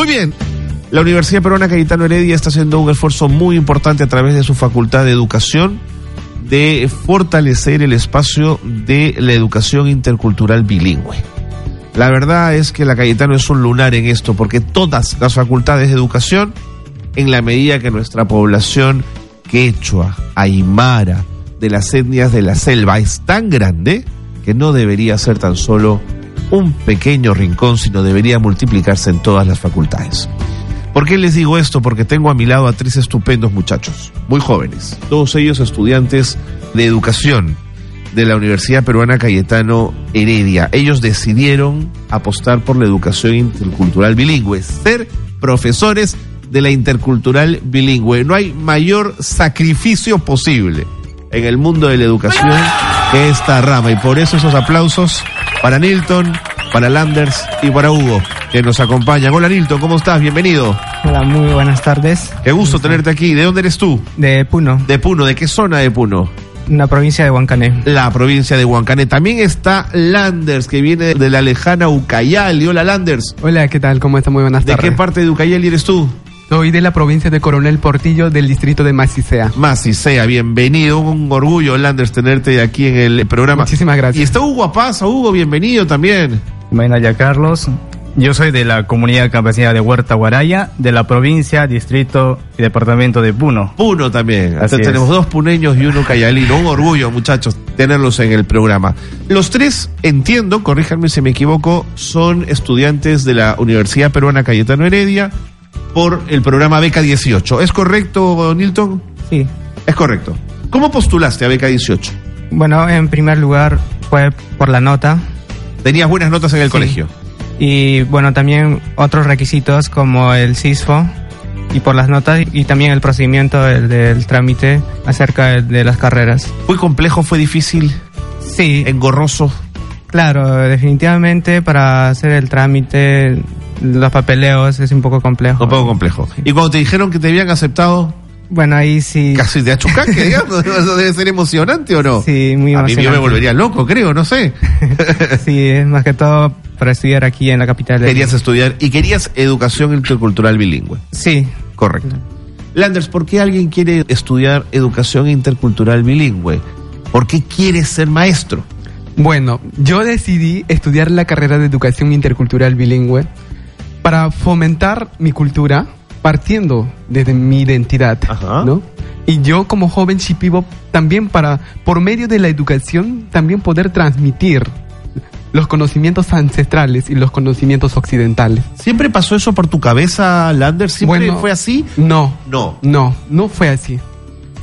Muy bien. La Universidad Peruana Cayetano Heredia está haciendo un esfuerzo muy importante a través de su Facultad de Educación de fortalecer el espacio de la educación intercultural bilingüe. La verdad es que la Cayetano es un lunar en esto, porque todas las facultades de educación, en la medida que nuestra población quechua, aymara, de las etnias de la selva es tan grande que no debería ser tan solo un pequeño rincón, sino debería multiplicarse en todas las facultades. ¿Por qué les digo esto? Porque tengo a mi lado a tres estupendos muchachos, muy jóvenes, todos ellos estudiantes de educación de la Universidad Peruana Cayetano Heredia. Ellos decidieron apostar por la educación intercultural bilingüe, ser profesores de la intercultural bilingüe. No hay mayor sacrificio posible en el mundo de la educación que esta rama y por eso esos aplausos para Nilton, para Landers y para Hugo, que nos acompañan. Hola Nilton, ¿cómo estás? Bienvenido. Hola, muy buenas tardes. Qué gusto tenerte aquí. ¿De dónde eres tú? De Puno, De Puno. ¿De qué zona de Puno? una provincia de Huancané. La provincia de Huancané. También está Landers, que viene de la lejana Ucayali. Hola Landers. Hola, ¿qué tal? ¿Cómo está? Muy buenas ¿De tardes. qué parte de Ucayali eres tú? Soy de la provincia de Coronel Portillo del distrito de Macicea. Sea, bienvenido. Un orgullo, Landers, tenerte aquí en el programa. Muchísimas gracias. Y está Hugo Apaza. Hugo, bienvenido también. Maynaya Carlos. Yo soy de la comunidad campesina de Huerta Guaraya, de la provincia, distrito y departamento de Puno. Puno también. Así Entonces, tenemos dos puneños y uno cayalino. Un orgullo, muchachos, tenerlos en el programa. Los tres, entiendo, corríjanme si me equivoco, son estudiantes de la Universidad Peruana Cayetano Heredia por el programa Beca 18. ¿Es correcto, Nilton? Sí. Es correcto. ¿Cómo postulaste a Beca 18? Bueno, en primer lugar fue por la nota Tenías buenas notas en el Sí. colegio. y bueno, también otros requisitos como el CISFO y por las notas y también el procedimiento del, del trámite acerca de, de las carreras. ¿Fue complejo, fue difícil, Sí, engorroso? claro, definitivamente para hacer el trámite, los papeleos es un poco complejo. Un poco complejo. Y cuando te dijeron que te habían aceptado, Bueno, ahí sí. casi te achucaque, digamos. Eso debe ser emocionante o no. Sí, muy A mí yo me emocionante. volvería loco, creo, no sé. Sí, es más que todo para estudiar aquí en la capital. de- querías estudiar y querías educación intercultural bilingüe. Sí, Correcto. Landers, ¿por qué alguien quiere estudiar educación intercultural bilingüe? ¿Por qué quieres ser maestro? Bueno, yo decidí estudiar la carrera de educación intercultural bilingüe para fomentar mi cultura partiendo desde mi identidad, Ajá. ¿no? Y yo como joven shipibo también para, por medio de la educación, también poder transmitir los conocimientos ancestrales y los conocimientos occidentales. ¿Siempre pasó eso por tu cabeza, Landers? ¿Siempre Bueno, fue así? No, No. No, no fue así.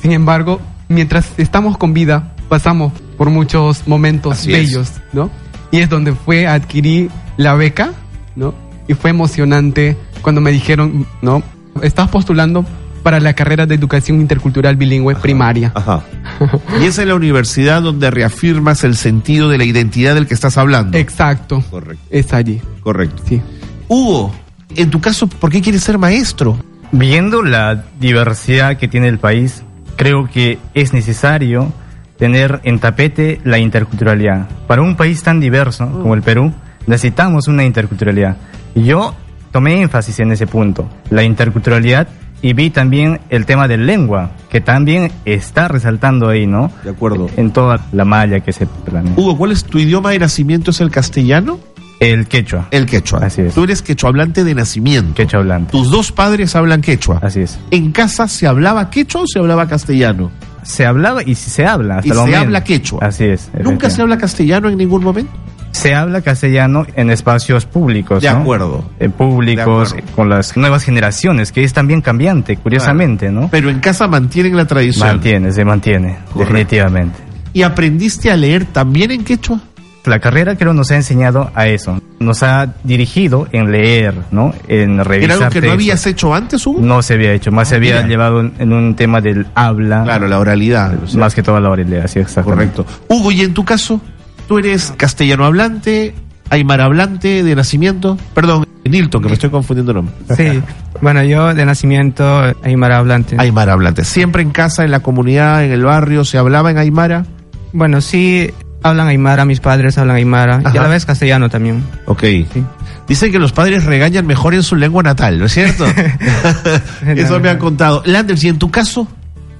Sin embargo, mientras estamos con vida, pasamos por muchos momentos Así es. bellos, ¿no? Y es donde fue adquirir la beca, ¿no? Y fue emocionante cuando me dijeron, ¿no? Estás postulando para la carrera de educación intercultural bilingüe primaria. Ajá. y es en la universidad donde reafirmas el sentido de la identidad del que estás hablando. Exacto. Correcto. Es allí, Correcto. sí. Hugo, en tu caso, ¿por qué quieres ser maestro? Viendo la diversidad que tiene el país, creo que es necesario tener en tapete la interculturalidad. Para un país tan diverso como el Perú, necesitamos una interculturalidad. Y yo tomé énfasis en ese punto, la interculturalidad, y vi también el tema de lengua, que también está resaltando ahí, ¿no? De acuerdo. En toda la malla que se planea. Hugo, ¿cuál es tu idioma de nacimiento? ¿Es el castellano? El quechua. El quechua. Así es. Tú eres quechua hablante de nacimiento. Quechua hablante. Tus dos padres hablan quechua. Así es. ¿En casa se hablaba quechua o se hablaba castellano? Se hablaba y se habla hasta Y se momento. habla quechua. Así es. ¿Nunca se habla castellano en ningún momento? Se habla castellano en espacios públicos. De ¿no? acuerdo. Eh, públicos, acuerdo. con las nuevas generaciones, que es también cambiante, curiosamente, ¿no? Pero en casa mantienen la tradición. Mantiene, se mantiene, Correcto. definitivamente. ¿Y aprendiste a leer también en quechua? La carrera creo nos ha enseñado a eso. Nos ha dirigido en leer, ¿no? En revisar ¿Era algo que no habías hecho antes, Hugo? No se había hecho, más se había mira. llevado en, en un tema del habla. Claro, la oralidad. o sea, Más que todo la oralidad, sí, exactamente. Correcto. Hugo, ¿y en tu caso? ¿Tú eres castellano hablante, aymara hablante de nacimiento? Perdón, Nilton, que me estoy confundiendo el nombre. sí. bueno, yo de nacimiento aymara hablante. Aymara hablante. ¿Siempre en casa, en la comunidad, en el barrio, se hablaba en aymara? Bueno, sí hablan aymara, mis padres hablan aymara y Ajá. a la vez castellano también. Ok. Sí. Dicen que los padres regañan mejor en su lengua natal, ¿no es cierto? Eso me han contado. Landers, ¿y en tu caso?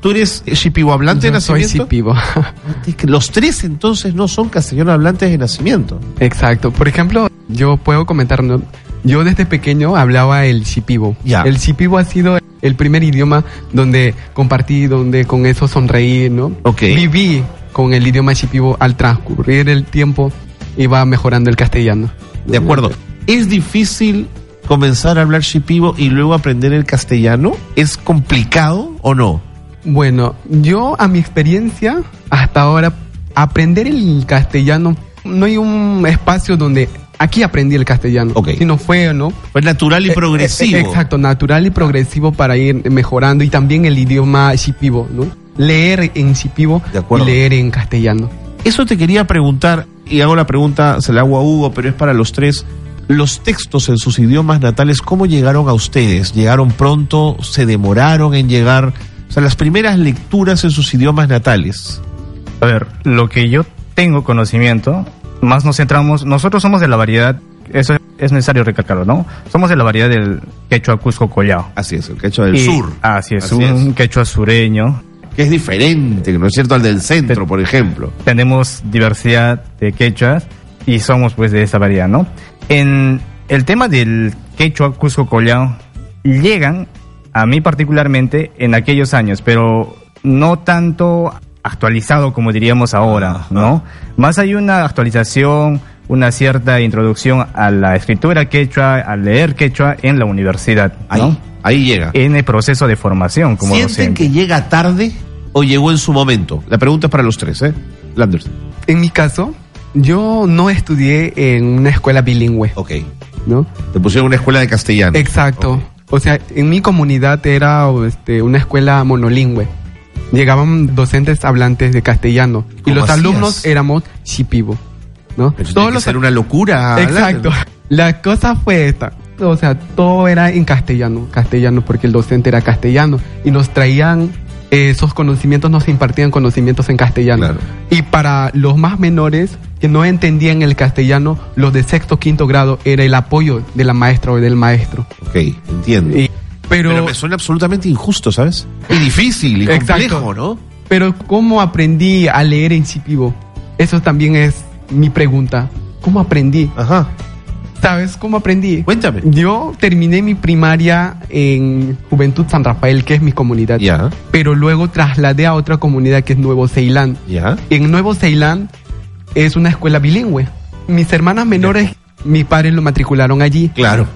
¿Tú eres shipibo hablante de Yo soy nacimiento? Shipibo. Es que Los tres entonces no son castellano hablantes de nacimiento. Exacto. Por ejemplo, yo puedo comentar, ¿no? yo desde pequeño hablaba el Shipibo. Ya. El Shipibo ha sido el primer idioma donde compartí, donde con eso sonreí, ¿no? Ok. Viví con el idioma Shipibo al transcurrir el tiempo iba mejorando el castellano. De acuerdo. ¿Es difícil comenzar a hablar shipibo y luego aprender el castellano? ¿Es complicado o no? Bueno, yo a mi experiencia hasta ahora aprender el castellano no hay un espacio donde aquí aprendí el castellano, Ok. sino fue, ¿no? Fue natural y Eh, progresivo. eh, exacto, natural y progresivo para ir mejorando y también el idioma shipibo, ¿no? Leer en shipibo y leer en castellano. Eso te quería preguntar, y hago la pregunta, se la hago a Hugo, pero es para los tres. Los textos en sus idiomas natales, ¿cómo llegaron a ustedes? ¿Llegaron pronto? ¿Se demoraron en llegar? O sea, las primeras lecturas en sus idiomas natales. A ver, lo que yo tengo conocimiento, más nos centramos, nosotros somos de la variedad, eso es necesario recalcarlo, ¿no? Somos de la variedad del quechua Cusco Collao. Así es, el quechua del Y- sur. Así es, Así un es. quechua sureño. Que es diferente, ¿no es cierto? Al del centro, por ejemplo. Tenemos diversidad de quechuas y somos pues de esa variedad, ¿no? En el tema del quechua Cusco Collao, llegan a mí particularmente en aquellos años, pero no tanto actualizado como diríamos ahora. ¿no? Más hay una actualización, una cierta introducción a la escritura quechua, al leer quechua en la universidad, Ahí, ¿no? ahí llega. En el proceso de formación como ¿Sienten docente. que llega tarde o llegó en su momento? La pregunta es para los tres, ¿eh? Landers. En mi caso, yo no estudié en una escuela bilingüe, Ok. ¿no? Te pusieron una escuela de castellano. Exacto. Ok. O sea, en mi comunidad era este, una escuela monolingüe. Llegaban docentes hablantes de castellano y ¿Cómo los hacías? alumnos éramos shipibo, ¿no? Pero que los una locura. Exacto. La cosa fue esta. O sea, todo era en castellano, castellano, porque el docente era castellano y nos traían esos conocimientos, nos impartían conocimientos en castellano. Claro. Y para los más menores que no entendían el castellano, los de sexto, quinto grado era el apoyo de la maestra o del maestro. Ok, entiendo. Y- pero, pero, me suena absolutamente injusto, ¿sabes? Y difícil y Exacto. complejo, ¿no? pero ¿cómo aprendí a leer en Shipibo? Eso también es mi pregunta. ¿Cómo aprendí? Ajá. ¿Sabes cómo aprendí? Cuéntame. Yo terminé mi primaria en Juventud San Rafael, que es mi comunidad. Ya, Pero luego trasladé a otra comunidad que es Nuevo Ceilán. ya. En Nuevo Ceilán es una escuela bilingüe. Mis hermanas menores, mis padres lo matricularon allí. Claro.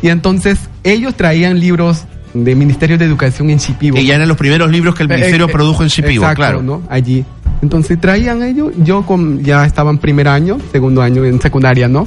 Y entonces ellos traían libros de Ministerio de Educación en Shipibo. Que ya eran los primeros libros que el ministerio Eh, eh, produjo en Shipibo, exacto, claro. ¿no? Allí. Entonces traían ellos, yo con, ya estaba en primer año, segundo año en secundaria, ¿no?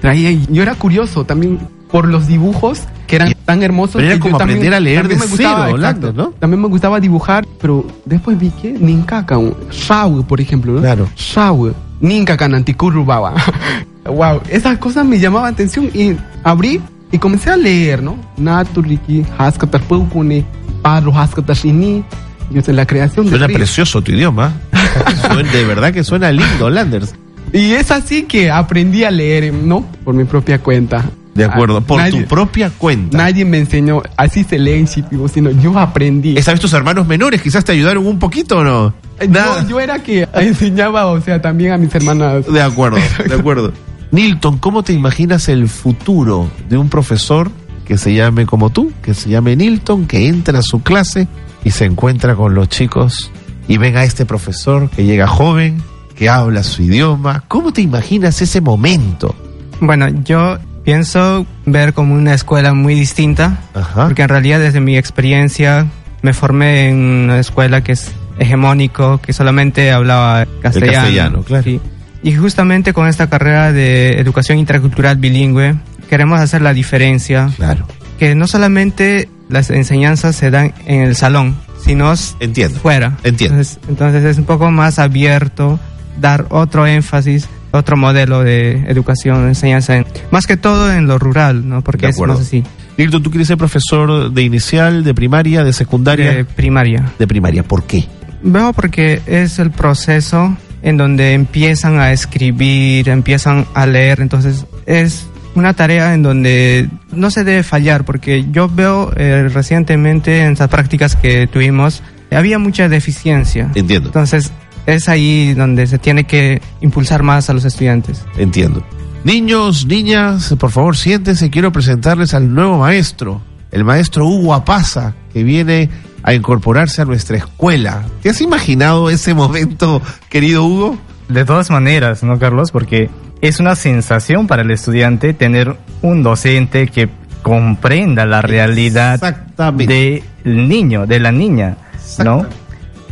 Traía, y yo era curioso también por los dibujos que eran tan hermosos. Pero era yo como también- aprender a leer de gustaba, cero, exacto. ¿no? También me gustaba dibujar, pero después vi que Ninkaka, Shao, por ejemplo, ¿no? Claro. Shao, Ninkaka Nantikurubaba. wow, esas cosas me llamaban atención y abrí y comencé a leer, ¿no? Naturiki, Haskatarpukuni, Padro Haskatashini. Y es la creación de Suena ríos. precioso tu idioma. De verdad que suena lindo, Landers. Y es así que aprendí a leer, ¿no? Por mi propia cuenta. De acuerdo, Ah, por nadie, tu propia cuenta. Nadie me enseñó, así se lee en Shipibo, sino yo aprendí. ¿Esa vez tus hermanos menores quizás te ayudaron un poquito o no? Nada. Yo, yo era que enseñaba, o sea, también a mis hermanas. De acuerdo, de acuerdo. Nilton, ¿cómo te imaginas el futuro de un profesor que se llame como tú, que se llame Nilton, que entra a su clase y se encuentra con los chicos y ven a este profesor que llega joven, que habla su idioma? ¿Cómo te imaginas ese momento? Bueno, yo pienso ver como una escuela muy distinta, Ajá. porque en realidad desde mi experiencia me formé en una escuela que es hegemónico, que solamente hablaba castellano. castellano, claro. Sí. Y justamente con esta carrera de educación intercultural bilingüe queremos hacer la diferencia, Claro, que no solamente las enseñanzas se dan en el salón, sino entiendo. fuera. Entiendo. Entonces, entonces es un poco más abierto, dar otro énfasis, otro modelo de educación, enseñanza, en- más que todo en lo rural, ¿no? Porque es más así, Nilton, ¿tú quieres ser profesor de inicial, de primaria, de secundaria? de primaria. de primaria. ¿Por qué? Veo porque es el proceso en donde empiezan a escribir, empiezan a leer, entonces es una tarea en donde no se debe fallar, porque yo veo eh, recientemente en esas prácticas que tuvimos, había mucha deficiencia. Entiendo. Entonces, es ahí donde se tiene que impulsar más a los estudiantes. Entiendo. Niños, niñas, por favor, siéntense. Quiero presentarles al nuevo maestro, el maestro Hugo Apaza, que viene a incorporarse a nuestra escuela. ¿Te has imaginado ese momento, querido Hugo? De todas maneras, ¿no, Carlos? Porque es una sensación para el estudiante tener un docente que comprenda la realidad del niño, de la niña, ¿no?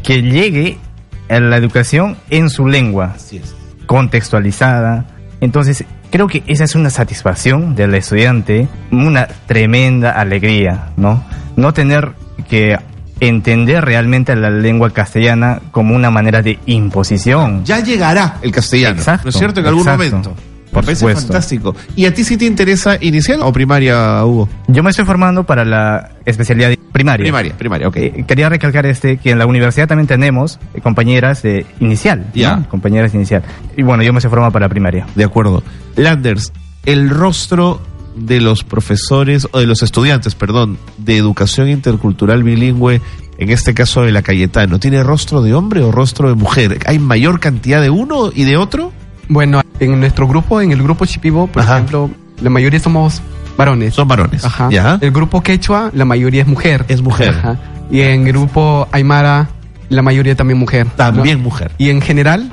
Que llegue a la educación en su lengua, Así es. contextualizada. Entonces, creo que esa es una satisfacción del estudiante, una tremenda alegría, ¿no? No tener que entender realmente la lengua castellana como una manera de imposición. Ya llegará el castellano, Exacto, ¿no es cierto? En algún exacto. momento. Por Me parece supuesto. fantástico. ¿Y a ti sí te interesa inicial o primaria, Hugo? Yo me estoy formando para la especialidad primaria. Primaria, primaria, ok. Eh, quería recalcar este que en la universidad también tenemos eh, compañeras de inicial, ¿no? Ya. compañeras de inicial. Y bueno, yo me estoy formando para primaria. De acuerdo. Landers, el rostro de los profesores, o de los estudiantes, perdón, de educación intercultural bilingüe, en este caso de la Cayetano, ¿tiene rostro de hombre o rostro de mujer? ¿Hay mayor cantidad de uno y de otro? Bueno, en nuestro grupo, en el grupo Chipibo, por Ajá. ejemplo, la mayoría somos varones. Son varones. Ajá. ¿Ya? El grupo Quechua, la mayoría es mujer. Es mujer. Ajá. Y en grupo Aymara, la mayoría también mujer. ¿no? También mujer. Y en general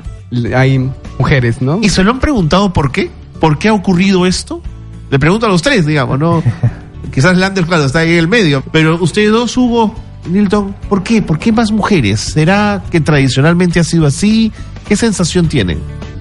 hay mujeres, ¿no? ¿Y se lo han preguntado por qué? ¿Por qué ha ocurrido esto? Le pregunto a los tres, digamos, ¿no? Quizás Landers, claro, está ahí en el medio. Pero ustedes dos, Hugo, Nilton, ¿por qué? ¿Por qué más mujeres? ¿Será que tradicionalmente ha sido así? ¿Qué sensación tienen?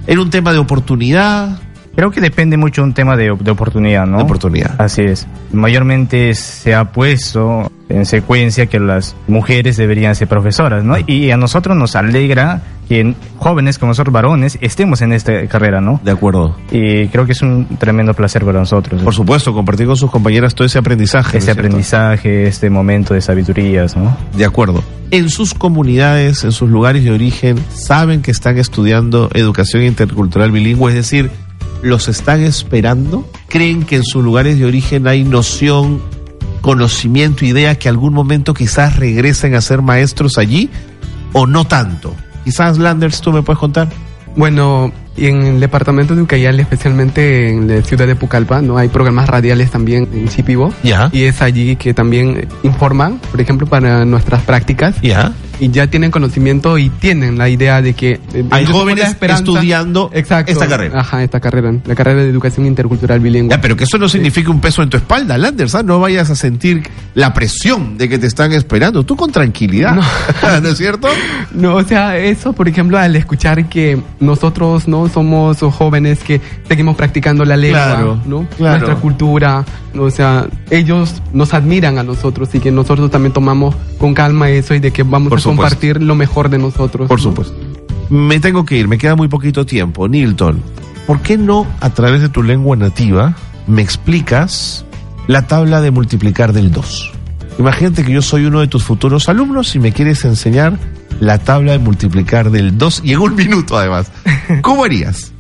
¿Era un tema de oportunidad? Creo que depende mucho de un tema de, de oportunidad, ¿no? De oportunidad. Así es. Mayormente se ha puesto en secuencia que las mujeres deberían ser profesoras, ¿no? Y a nosotros nos alegra que jóvenes como nosotros, varones, estemos en esta carrera, ¿no? De acuerdo. Y creo que es un tremendo placer para nosotros. Por supuesto, compartir con sus compañeras todo ese aprendizaje. ¿no es cierto? aprendizaje, este momento de sabidurías, ¿no? De acuerdo. En sus comunidades, en sus lugares de origen, saben que están estudiando educación intercultural bilingüe, es decir, los están esperando. ¿Creen que en sus lugares de origen hay noción, conocimiento, idea que algún momento quizás regresen a ser maestros allí? ¿O no tanto? Quizás, Landers, tú me puedes contar. Bueno, y en el departamento de Ucayali, especialmente en la ciudad de Pucallpa, ¿no? Hay programas radiales también en Chipibo. Ya. Y es allí que también informan, por ejemplo, para nuestras prácticas. Ya. Y ya tienen conocimiento y tienen la idea de que... eh, Hay jóvenes estudiando Exacto. esta carrera. Ajá, esta carrera. La carrera de educación intercultural bilingüe. Ya, pero que eso no significa un peso en tu espalda, Landers. ¿ah? No vayas a sentir la presión de que te están esperando. Tú con tranquilidad. ¿No, es cierto? No, o sea, eso, por ejemplo, al escuchar que nosotros no somos jóvenes que seguimos practicando la lengua, Claro, ¿no? claro. Nuestra cultura, o sea, ellos nos admiran a nosotros y que nosotros también tomamos con calma eso y de que vamos Por a supuesto. compartir lo mejor de nosotros. Por ¿no? supuesto. Me tengo que ir, me queda muy poquito tiempo. Nilton, ¿por qué no a través de tu lengua nativa me explicas la tabla de multiplicar del 2? Imagínate que yo soy uno de tus futuros alumnos y me quieres enseñar la tabla de multiplicar del 2 y en un minuto además. ¿Cómo harías?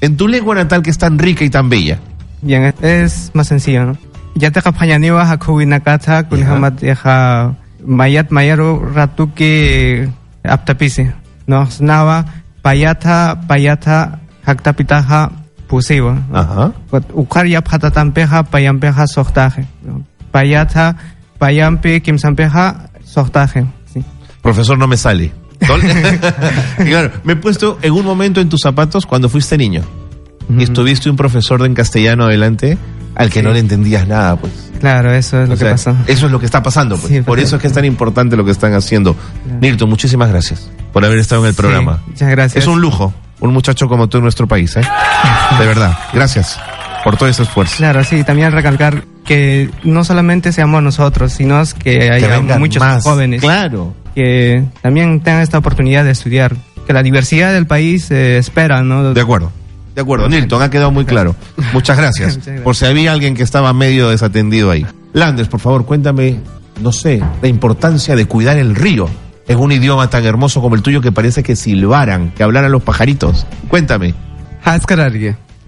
En tu lengua natal que es tan rica y tan bella. Bien, es más sencillo, ¿no? Ya te kapayaniwa hakuwinakata kunhamat yaha mayat mayaru ratuki aptapisi. No, snava payata payata haktapitaja pusiwa. Ajá. Ukar yap hatatampeja payampeja sohtaje. Payata payampi kimsampeja sohtaje. Sí. Profesor, no me sale. Claro, me he puesto en un momento en tus zapatos cuando fuiste niño. Y estuviste un profesor en castellano adelante al que Sí. no le entendías nada, pues. Claro, eso es lo O que sea, pasó. Eso es lo que está pasando, pues. Sí, por eso es que es tan importante lo que están haciendo. Claro. Nilton, muchísimas gracias por haber estado en el Sí, programa. muchas gracias. Es un lujo, un muchacho como tú en nuestro país, ¿eh? De verdad. Gracias por todo ese esfuerzo. Claro, sí, también recalcar que no solamente seamos nosotros, sino que Que haya muchos más. jóvenes Claro. que también tengan esta oportunidad de estudiar. Que la diversidad del país eh, espera, ¿no? De acuerdo. De acuerdo, Nilton, ha quedado muy claro. Muchas gracias. Muchas gracias. Por si había alguien que estaba medio desatendido ahí. Landers, por favor, cuéntame, no sé, la importancia de cuidar el río en un idioma tan hermoso como el tuyo que parece que silbaran, que hablaran los pajaritos. Cuéntame.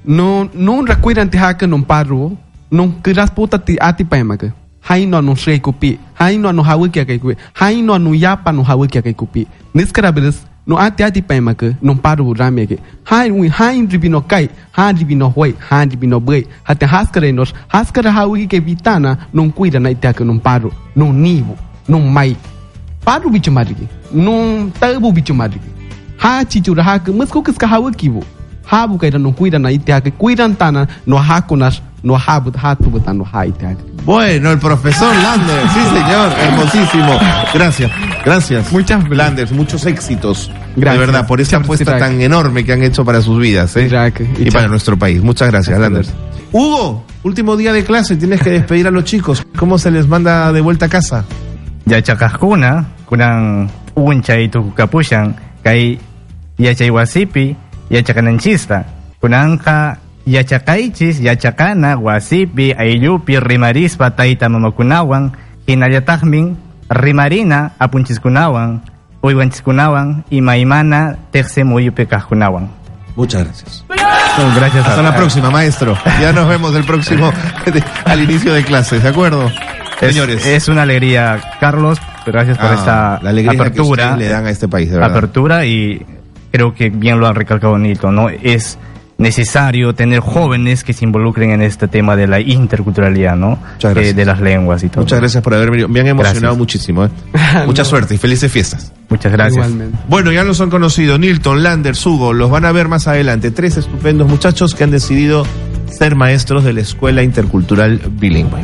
No no recuerdan que no paro no que las puta ti ati pa emaga hai no no sei kupi hai no no hawi kya kai kupi hai no no ya pa no hawi kya kai kupi niskara beres no ati ati pai não no paru rame ke. Hai ui hai ribi no kai ha ribi no hoi ha ribi no bai hate haskare nos haskare ha ke vitana non cuida na itiaka non paru non nivo non mai. Paru bicho marigi non tabu bicho marigi ha chichura ha ke mas kukas ka ha ui kivo ha bukaira non cuida na itiaka cuida tana no hakunas Bueno, el profesor Landers, sí señor, hermosísimo. Gracias, gracias. Muchas Landers, muchos éxitos. Gracias. De verdad, por esa apuesta tan enorme que han hecho para sus vidas ¿eh? Y para nuestro país. Muchas gracias, Landers. Hugo, último día de clase, tienes que despedir a los chicos. ¿Cómo se les manda de vuelta a casa? yachakajkuna kunan unchay tukukapushan kay yachaywasipi yachakananchista kunanqa yachakaychis yachakana wasipi ayllupi rimarispa tayta mamakunawan hinallataqmin rimarina apunchiskunawan uywanchiskunawan imaymana teqse muyupi kajkunawan Muchas gracias. gracias Hasta a- la próxima, maestro. Ya nos vemos el próximo, al inicio de clases, ¿de acuerdo? Es, Señores. es una alegría, Carlos. Gracias por Ah, esta la alegría que apertura. ustedes le dan a este país, de verdad. apertura y creo que bien lo han recalcado Nito, ¿no? Es necesario tener jóvenes que se involucren en este tema de la interculturalidad, ¿no? Muchas gracias. Eh, de las lenguas y todo. Muchas gracias por haber venido. Me han emocionado Gracias. muchísimo. ¿eh? Mucha suerte y felices fiestas. Muchas gracias. Igualmente. Bueno, ya los han conocido. Nilton, Landers, Hugo, los van a ver más adelante. Tres estupendos muchachos que han decidido ser maestros de la Escuela Intercultural Bilingüe.